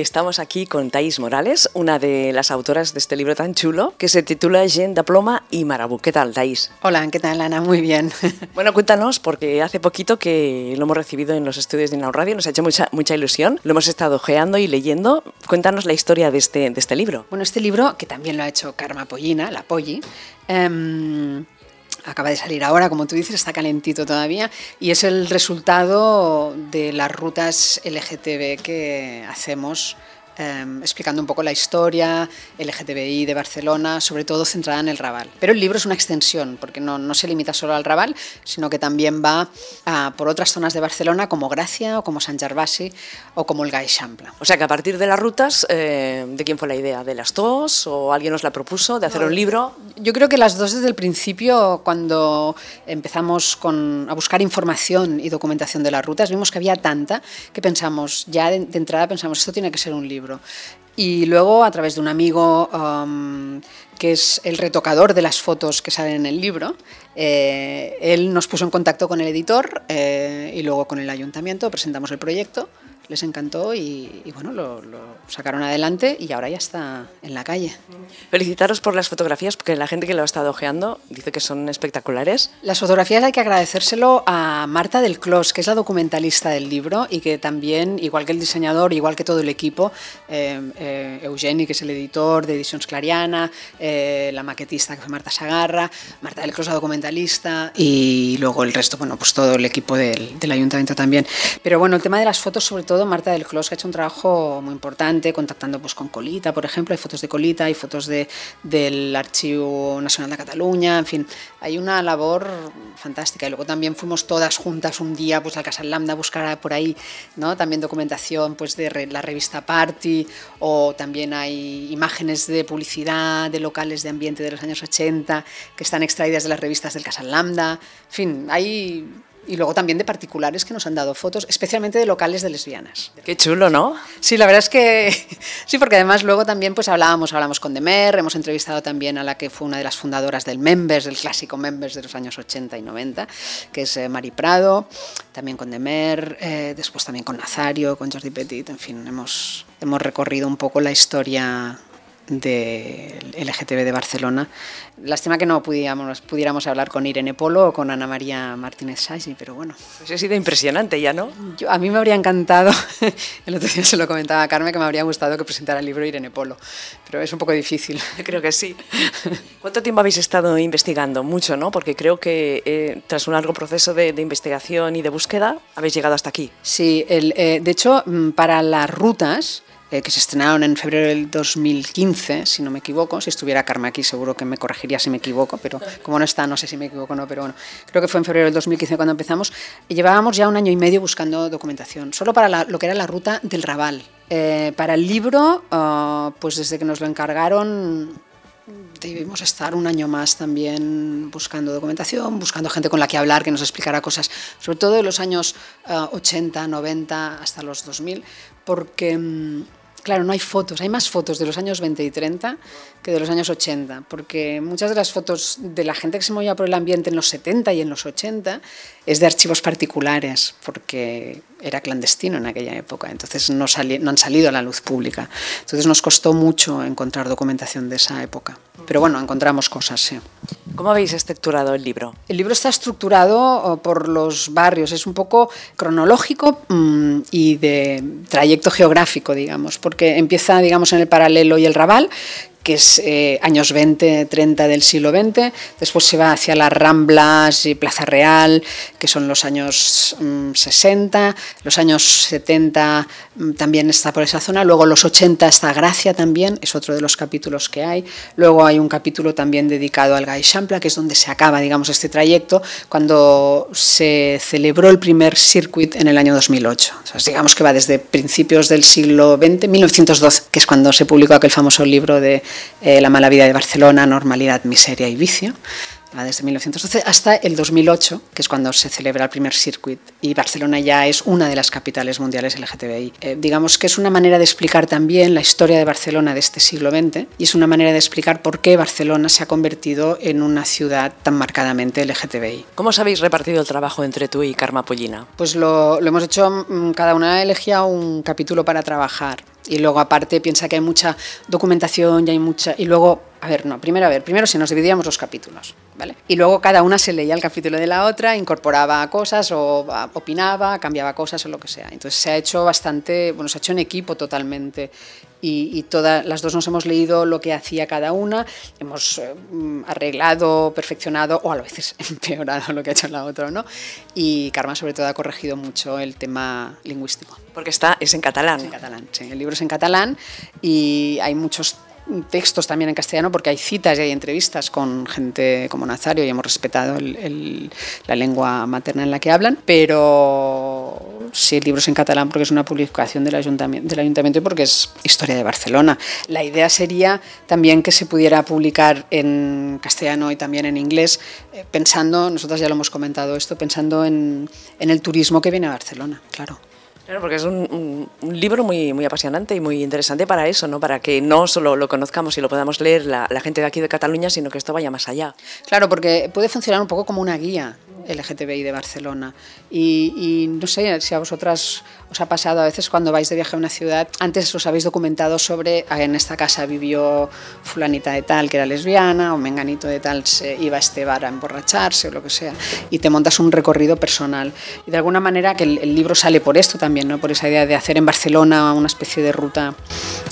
Estamos aquí con Thais Morales, una de las autoras de este libro tan chulo que se titula Gen de Ploma y Marabú. ¿Qué tal, Thais? Hola, ¿qué tal, Ana? Muy bien. Bueno, cuéntanos, porque hace poquito que lo hemos recibido en los estudios de Inau Radio, nos ha hecho mucha, mucha ilusión, lo hemos estado ojeando y leyendo. Cuéntanos la historia de este, de este libro. Bueno, este libro, que también lo ha hecho Karma Pollina, la Polli, eh, acaba de salir ahora, como tú dices, está calentito todavía, y es el resultado de las rutas LGTB que hacemos Em, explicando un poco la historia LGTBI de Barcelona, sobre todo centrada en el Raval. Pero el libro es una extensión, porque no, no se limita solo al Raval, sino que también va a, por otras zonas de Barcelona, como Gracia, o como Sant Gervasi, o como el Gaixample. O sea que a partir de las rutas, eh, ¿de quién fue la idea? ¿De las dos? ¿O alguien nos la propuso de hacer un libro? Yo creo que las dos desde el principio, cuando empezamos con, a buscar información y documentación de las rutas, vimos que había tanta que pensamos, ya de, de entrada pensamos, esto tiene que ser un libro. Y luego, a través de un amigo um, que es el retocador de las fotos que salen en el libro, eh, él nos puso en contacto con el editor eh, y luego con el ayuntamiento, presentamos el proyecto les encantó y, y bueno, lo, lo, sacaron adelante y ahora ya está en la calle. Felicitaros por las fotografías, porque la gente que lo ha estado ojeando dice que son espectaculares. Las fotografías hay que agradecérselo a Marta del Clos, que es la documentalista del libro y que también, igual que el diseñador, igual que todo el equipo, eh, eh, Eugeni, que es el editor de Ediciones Clariana, eh, la maquetista que fue Marta Sagarra, Marta del Clos, la documentalista y luego el resto, bueno, pues todo el equipo del, del ayuntamiento también. Pero bueno, el tema de las fotos, sobre todo, Marta del Clos, que ha hecho un trabajo muy importante contactando pues, con Colita, por ejemplo, hay fotos de Colita, hay fotos de, del Archivo Nacional de Cataluña, en fin, hay una labor fantástica. Y luego también fuimos todas juntas un día pues, al Casal Lambda a buscar por ahí ¿no? también documentación pues, de la revista Party, o también hay imágenes de publicidad de locales de ambiente de los años 80 que están extraídas de las revistas del Casal Lambda. En fin, hay y luego también de particulares que nos han dado fotos, especialmente de locales de lesbianas. Qué chulo, ¿no? Sí, la verdad es que sí, porque además luego también pues hablábamos, hablamos con Demer, hemos entrevistado también a la que fue una de las fundadoras del Members, del clásico Members de los años 80 y 90, que es eh, Mari Prado, también con Demer, eh, después también con Nazario, con Jordi Petit, en fin, hemos, hemos recorrido un poco la historia del LGTB de Barcelona. Lástima que no pudiéramos, pudiéramos hablar con Irene Polo o con Ana María Martínez Sagi, pero bueno. Pues ha sido impresionante ya, ¿no? Yo, a mí me habría encantado, el otro día se lo comentaba a Carmen, que me habría gustado que presentara el libro Irene Polo, pero es un poco difícil. Yo creo que sí. ¿Cuánto tiempo habéis estado investigando? Mucho, ¿no? Porque creo que eh, tras un largo proceso de, de, investigación y de búsqueda habéis llegado hasta aquí. Sí, el, eh, de hecho, mm, para las rutas eh, que se estrenaron en febrero del 2015, si no me equivoco. Si estuviera Carmen aquí, seguro que me corregiría si me equivoco, pero como no está, no sé si me equivoco o no, pero bueno, creo que fue en febrero del 2015 cuando empezamos. Y llevábamos ya un año y medio buscando documentación, solo para lo que era la ruta del Raval. Eh, para el libro, uh, pues desde que nos lo encargaron, debimos estar un año más también buscando documentación, buscando gente con la que hablar, que nos explicara cosas, sobre todo de los años uh, 80, 90 hasta los 2000, porque um, claro, no hay fotos, hay más fotos de los años 20 y 30 que de los años 80, porque muchas de las fotos de la gente que se movía por el ambiente en los 70 y en los 80 es de archivos particulares, porque era clandestino en aquella época, entonces no, no han salido a la luz pública. Entonces nos costó mucho encontrar documentación de esa época, pero bueno, encontramos cosas, sí. ¿Cómo habéis estructurado el libro? El libro está estructurado por los barrios, es un poco cronológico mmm, y de trayecto geográfico, digamos, porque empieza, digamos, en el paralelo y el Raval, que es eh, años 20, 30 del siglo XX, después se va hacia las Ramblas y Plaza Real, que son los años mm, 60, los años 70 mm, también está por esa zona, luego los 80 está Gracia también, es otro de los capítulos que hay, luego hay un capítulo también dedicado al Gaixample, que es donde se acaba, digamos, este trayecto, cuando se celebró el primer circuit en el año 2008. O sea, digamos que va desde principios del siglo XX, 1912, que es cuando se publicó aquel famoso libro de eh, La mala vida de Barcelona, normalidad, miseria y vicio, desde 1912 hasta el 2008, que es cuando se celebra el primer circuit y Barcelona ya es una de las capitales mundiales LGTBI. Eh, digamos que es una manera de explicar también la historia de Barcelona de este siglo XX y es una manera de explicar por qué Barcelona se ha convertido en una ciudad tan marcadamente LGTBI. ¿Cómo os habéis repartido el trabajo entre tú y Karma Pollina? Pues lo, lo hemos hecho, cada una elegía un capítulo para trabajar Y luego aparte piensa que hay mucha documentación y hay mucha... Y luego, a ver, no, primero a ver, primero si nos dividíamos los capítulos, ¿vale? Y luego cada una se leía el capítulo de la otra, incorporaba cosas o opinaba, cambiaba cosas o lo que sea. Entonces se ha hecho bastante, bueno, se ha hecho en equipo totalmente y, todas las dos nos hemos leído lo que hacía cada una, hemos eh, arreglado, perfeccionado o a veces empeorado lo que ha hecho la otra, ¿no? Y Karma sobre todo ha corregido mucho el tema lingüístico. Porque está, es en catalán. en catalán, sí. El libro es en catalán y hay muchos textos también en castellano porque hay citas y hay entrevistas con gente como Nazario y hemos respetado la lengua materna en la que hablan, pero sí, el libro es en catalán porque es una publicación del ayuntamiento, y porque es historia de Barcelona. La idea sería también que se pudiera publicar en castellano y también en inglés, eh, pensando, nosotros ya lo hemos comentado esto, pensando en, en el turismo que viene a Barcelona, claro. Claro, porque es un, libro muy, muy apasionante y muy interesante para eso, ¿no? Para que no solo lo conozcamos y lo podamos leer la, la gente de aquí de Cataluña, sino que esto vaya más allá. Claro, porque puede funcionar un poco como una guía LGTBI de Barcelona. Y, no sé si a vosotras os ha pasado a veces cuando vais de viaje a una ciudad, antes os habéis documentado sobre ah, en esta casa vivió fulanita de tal que era lesbiana o menganito de tal se iba a este bar a emborracharse o lo que sea. Y te montas un recorrido personal. Y de alguna manera que el, libro sale por esto también, ¿no? por esa idea de hacer en Barcelona una especie de ruta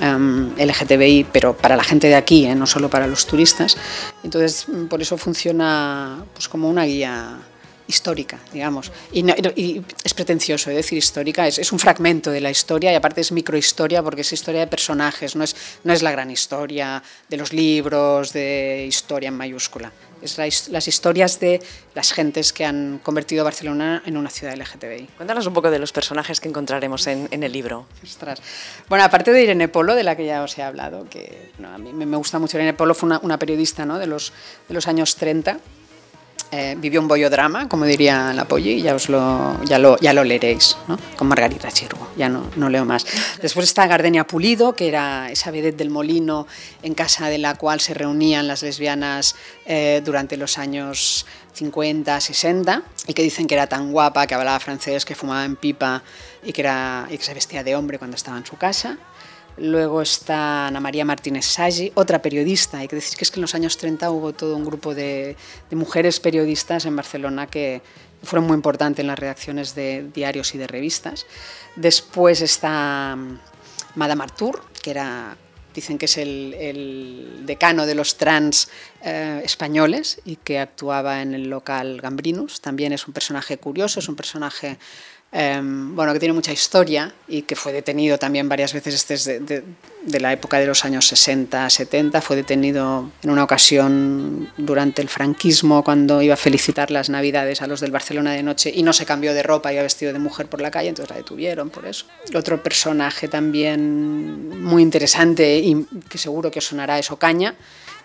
LGTBI, pero para la gente de aquí, ¿eh? no solo para los turistas. Entonces, por eso funciona pues, como una guía histórica, digamos. Y, es pretencioso decir histórica, es, es, un fragmento de la historia y aparte es microhistoria porque es historia de personajes, no es, no es la gran historia de los libros, de historia en mayúscula. Es las historias de las gentes que han convertido Barcelona en una ciudad LGTBI. Cuéntanos un poco de los personajes que encontraremos en, en el libro. Ostras. Bueno, aparte de Irene Polo, de la que ya os he hablado, que a mí me gusta mucho, Irene Polo fue una, una periodista ¿no? de, los, de los años 30 eh, vivió un bollodrama, como diría la Polly, ya, os lo, ya, lo, ya lo leeréis, ¿no? con Margarita Chirgo, ya no, no leo más. Después está Gardenia Pulido, que era esa vedette del molino en casa de la cual se reunían las lesbianas eh, durante los años 50, 60, y que dicen que era tan guapa, que hablaba francés, que fumaba en pipa y que, era, y que se vestía de hombre cuando estaba en su casa. Luego está Ana María Martínez Sagi, otra periodista. Hay que decir que es que en los años 30 hubo todo un grupo de, mujeres periodistas en Barcelona que fueron muy importantes en las redacciones de diarios y de revistas. Después está mm, Madame Artur, que era dicen que es el, decano de los trans eh, españoles y que actuaba en el local Gambrinus. También es un personaje curioso, es un personaje Em, bueno, que tiene mucha historia y que fue detenido también varias veces desde de, de, la época de los años 60, 70. Fue detenido en una ocasión durante el franquismo cuando iba a felicitar las Navidades a los del Barcelona de noche y no se cambió de ropa, iba vestido de mujer por la calle, entonces la detuvieron por eso. Otro personaje también muy interesante y que seguro que os sonará es Ocaña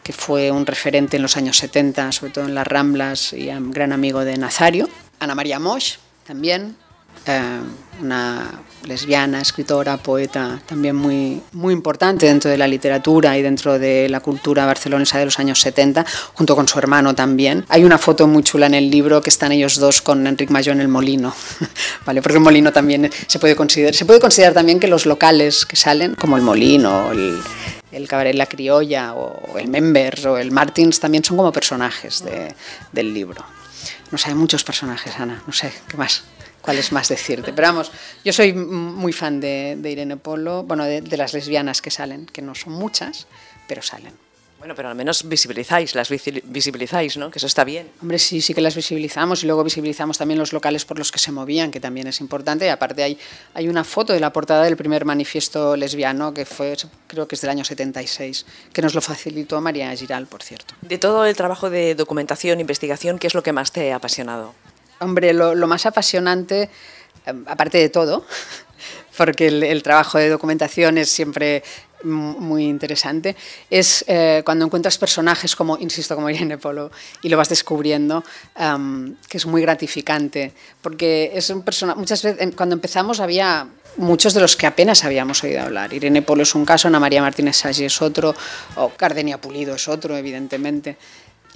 que fue un referente en los años 70, sobre todo en las Ramblas y gran amigo de Nazario. Ana María Mosch, también, eh, una lesbiana, escritora, poeta, también muy, muy importante dentro de la literatura y dentro de la cultura barcelonesa de los años 70, junto con su hermano también. Hay una foto muy chula en el libro que están ellos dos con Enric Mayor en el molino, ¿vale? porque el molino también se puede considerar, se puede considerar también que los locales que salen, como el molino, el, el cabaret La Criolla o el Members o el Martins también son como personajes de, del libro. No sé, hay muchos personajes, Ana, no sé, ¿qué más? Cuál es más decirte. Pero vamos, yo soy muy fan de, Irene Polo, bueno, de, las lesbianas que salen, que no son muchas, pero salen. Bueno, pero al menos visibilizáis, las visibilizáis, ¿no? Que eso está bien. Hombre, sí, sí que las visibilizamos y luego visibilizamos también los locales por los que se movían, que también es importante. Y aparte hay, hay una foto de la portada del primer manifiesto lesbiano, que fue, creo que es del año 76, que nos lo facilitó María Giral, por cierto. De todo el trabajo de documentación, investigación, ¿qué es lo que más te ha apasionado? Hombre, lo, más apasionante, em, aparte de todo, porque el, trabajo de documentación es siempre muy interesante, es eh, cuando encuentras personajes como, insisto, como Irene Polo, y lo vas descubriendo, em, que es muy gratificante, porque es un personaje, muchas veces, cuando empezamos había muchos de los que apenas habíamos oído hablar. Irene Polo es un caso, Ana María Martínez Saggi es otro, o Cardenia Pulido es otro, evidentemente.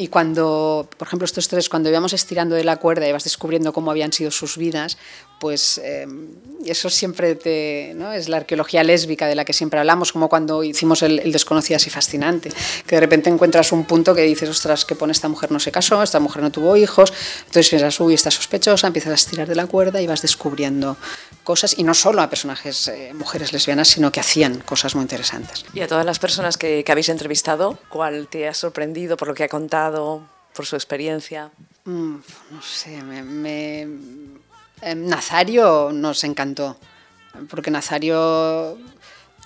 Y cuando, por ejemplo, estos tres, cuando íbamos estirando de la cuerda y vas descubriendo cómo habían sido sus vidas, pues eh, eso siempre te, ¿no? es la arqueología lésbica de la que siempre hablamos, como cuando hicimos el, el Desconocidas y Fascinante, que de repente encuentras un punto que dices, ostras, que pone esta mujer no se casó, esta mujer no tuvo hijos, entonces piensas, uy, está sospechosa, empiezas a estirar de la cuerda y vas descubriendo cosas, y no solo a personajes, eh, mujeres lesbianas, sino que hacían cosas muy interesantes. Y a todas las personas que, que habéis entrevistado, ¿cuál te ha sorprendido por lo que ha contado, por su experiencia? Mm, no sé, me, me, eh, Nazario nos encantó, porque Nazario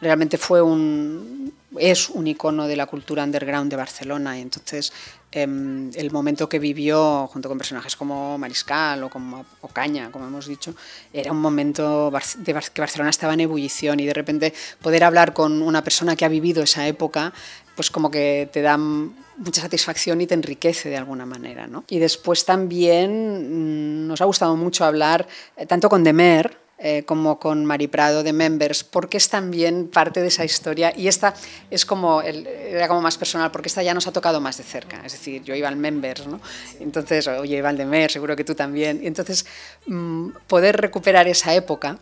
realmente fue un, es un icono de la cultura underground de Barcelona y entonces eh, el momento que vivió junto con personajes como Mariscal o como Ocaña, como hemos dicho, era un momento de que Barcelona estaba en ebullición y de repente poder hablar con una persona que ha vivido esa época, pues como que te da mucha satisfacción y te enriquece de alguna manera. ¿no? Y después también nos ha gustado mucho hablar eh, tanto con Demer, eh, como con Mari Prado de Members, porque es también parte de esa historia. Y esta es como, era como más personal, porque esta ya nos ha tocado más de cerca, es decir, yo iba al Members, ¿no? entonces, oye, iba al Demer, seguro que tú también, y entonces mmm, poder recuperar esa época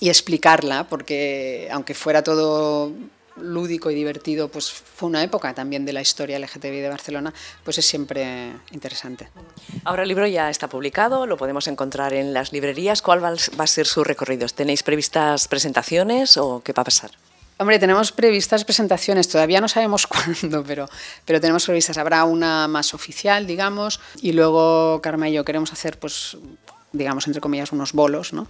y explicarla, porque aunque fuera todo lúdico y divertido, pues fue una época también de la historia LGTBI de Barcelona, pues es siempre interesante. Ahora el libro ya está publicado, lo podemos encontrar en las librerías. ¿Cuál va a ser su recorrido? ¿Tenéis previstas presentaciones o qué va a pasar? Hombre, tenemos previstas presentaciones, todavía no sabemos cuándo, pero, pero tenemos previstas. Habrá una más oficial, digamos, y luego Karma y yo queremos hacer, pues, digamos, entre comillas, unos bolos, ¿no?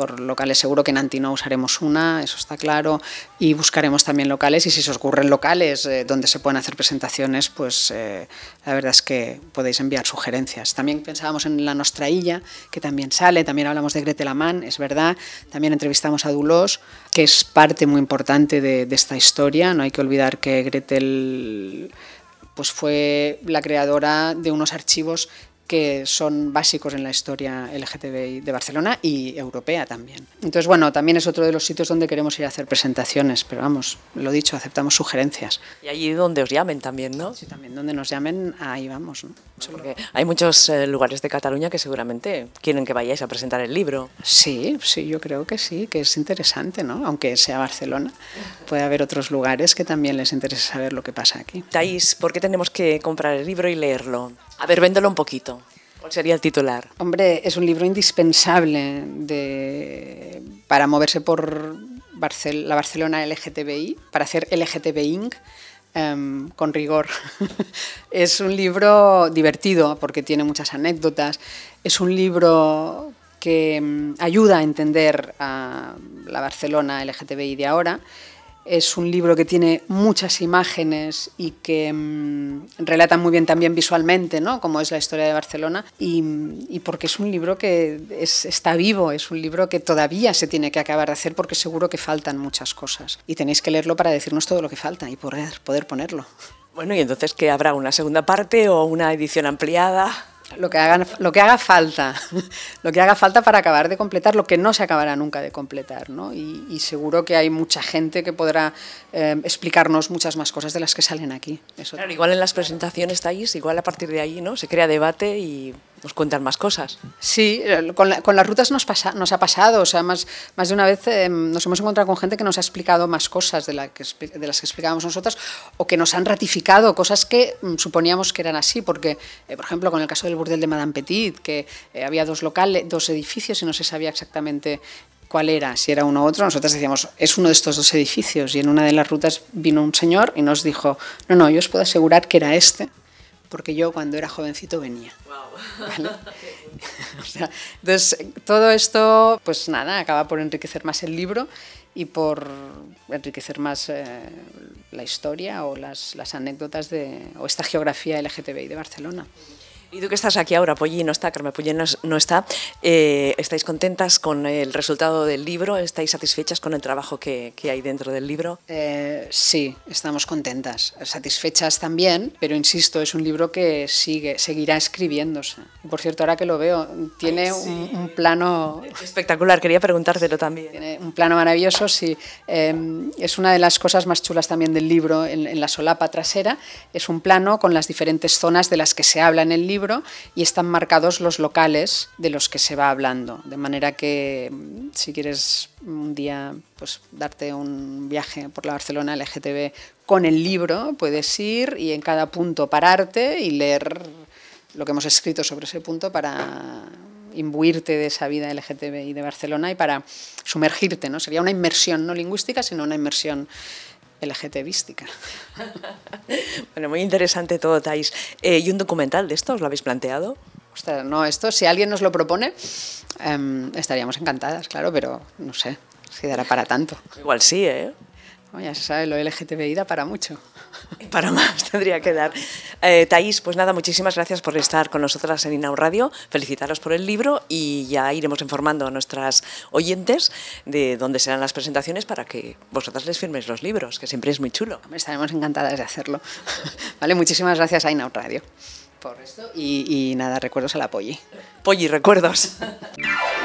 por locales. Seguro que en Antino usaremos una, eso está claro, y buscaremos también locales. Y si se os ocurren locales eh, donde se pueden hacer presentaciones, pues eh, la verdad es que podéis enviar sugerencias. También pensábamos en la Nostra Illa, que también sale, también hablamos de Gretel Amán, es verdad. También entrevistamos a Dulos, que es parte muy importante de, de esta historia. No hay que olvidar que Gretel pues fue la creadora de unos archivos que son básicos en la historia LGTBI de Barcelona y europea también. Entonces, bueno, también es otro de los sitios donde queremos ir a hacer presentaciones, pero vamos, lo dicho, aceptamos sugerencias. Y allí donde os llamen también, ¿no? Sí, también donde nos llamen, ahí vamos. ¿no? Porque hay muchos eh, lugares de Cataluña que seguramente quieren que vayáis a presentar el libro. Sí, sí, yo creo que sí, que es interesante, ¿no? Aunque sea Barcelona, puede haber otros lugares que también les interese saber lo que pasa aquí. Thais, ¿por qué tenemos que comprar el libro y leerlo? A ver, véndelo un poquito. ¿Cuál sería el titular? Hombre, es un libro indispensable para moverse por la Barcelona LGTBI, para hacer LGTBIing. Um, con rigor. es un libro divertido porque tiene muchas anécdotas. Es un libro que um, ayuda a entender a la Barcelona LGTBI de ahora es un libro que tiene muchas imágenes y que mmm, relata muy bien también visualmente, ¿no? como es la historia de Barcelona, y, y porque es un libro que es, está vivo, es un libro que todavía se tiene que acabar de hacer porque seguro que faltan muchas cosas. Y tenéis que leerlo para decirnos todo lo que falta y poder, poder ponerlo. Bueno, y entonces, ¿qué habrá? ¿Una segunda parte o una edición ampliada? Lo que, haga, lo que haga falta, lo que haga falta para acabar de completar lo que no se acabará nunca de completar, ¿no? Y, seguro que hay mucha gente que podrá eh, explicarnos muchas más cosas de las que salen aquí. Claro, igual en las presentaciones estáis, igual a partir de ahí, ¿no? Se crea debate y nos cuentan más cosas. Sí, con, la, con las rutas nos, ha pasado, o sea, más, más de una vez eh, nos hemos encontrado con gente que nos ha explicado más cosas de, las que explicábamos nosotras o que nos han ratificado cosas que mm, suponíamos que eran así, porque, eh, por ejemplo, con el caso del burdel de Madame Petit, que eh, había dos locales, dos edificios y no se sabía exactamente cuál era, si era uno u otro, nosotros decíamos, es uno de estos dos edificios. Y en una de las rutas vino un señor y nos dijo, no, no, yo os puedo asegurar que era este, porque yo cuando era jovencito venía. ¿Vale? o sea, entonces, todo esto, pues nada, acaba por enriquecer más el libro y por enriquecer más eh, la historia o las, las anécdotas de, o esta geografía LGTBI de Barcelona. Y tú que estás aquí ahora, Polly no está, Carmen Polly no, no está, eh, ¿estáis contentas con el resultado del libro? ¿Estáis satisfechas con el trabajo que, que hay dentro del libro? Eh, sí, estamos contentas, satisfechas también, pero insisto, es un libro que sigue, seguirá escribiéndose. Por cierto, ahora que lo veo, tiene Ay, sí. un, un, plano... Espectacular, quería preguntártelo también. Tiene un plano maravilloso, sí. Eh, es una de las cosas más chulas también del libro, en, en la solapa trasera, es un plano con las diferentes zonas de las que se habla en el libro y están marcados los locales de los que se va hablando. De manera que si quieres un día pues, darte un viaje por la Barcelona LGTB con el libro, puedes ir y en cada punto pararte y leer lo que hemos escrito sobre ese punto para imbuirte de esa vida LGTBI de Barcelona y para sumergirte, ¿no? Sería una inmersión no lingüística, sino una inmersión LGTBística. bueno, muy interesante todo, Thais. Eh, ¿Y un documental de esto os lo habéis planteado? Ostras, no, esto si alguien nos lo propone, em, estaríamos encantadas, claro, pero no sé si dará para tanto. Igual sí, ¿eh? Ya se sabe, lo LGTBI da para mucho. Para más tendría que dar. Eh, Thais, pues nada, muchísimas gracias por estar con nosotras en Inau Radio. Felicitaros por el libro y ya iremos informando a nuestras oyentes de dónde serán las presentaciones para que vosotras les firméis los libros, que siempre es muy chulo. Estaremos encantadas de hacerlo. vale, muchísimas gracias a Inau Radio por esto y, y nada, recuerdos a la Polly. Polly, recuerdos.